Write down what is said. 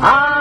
I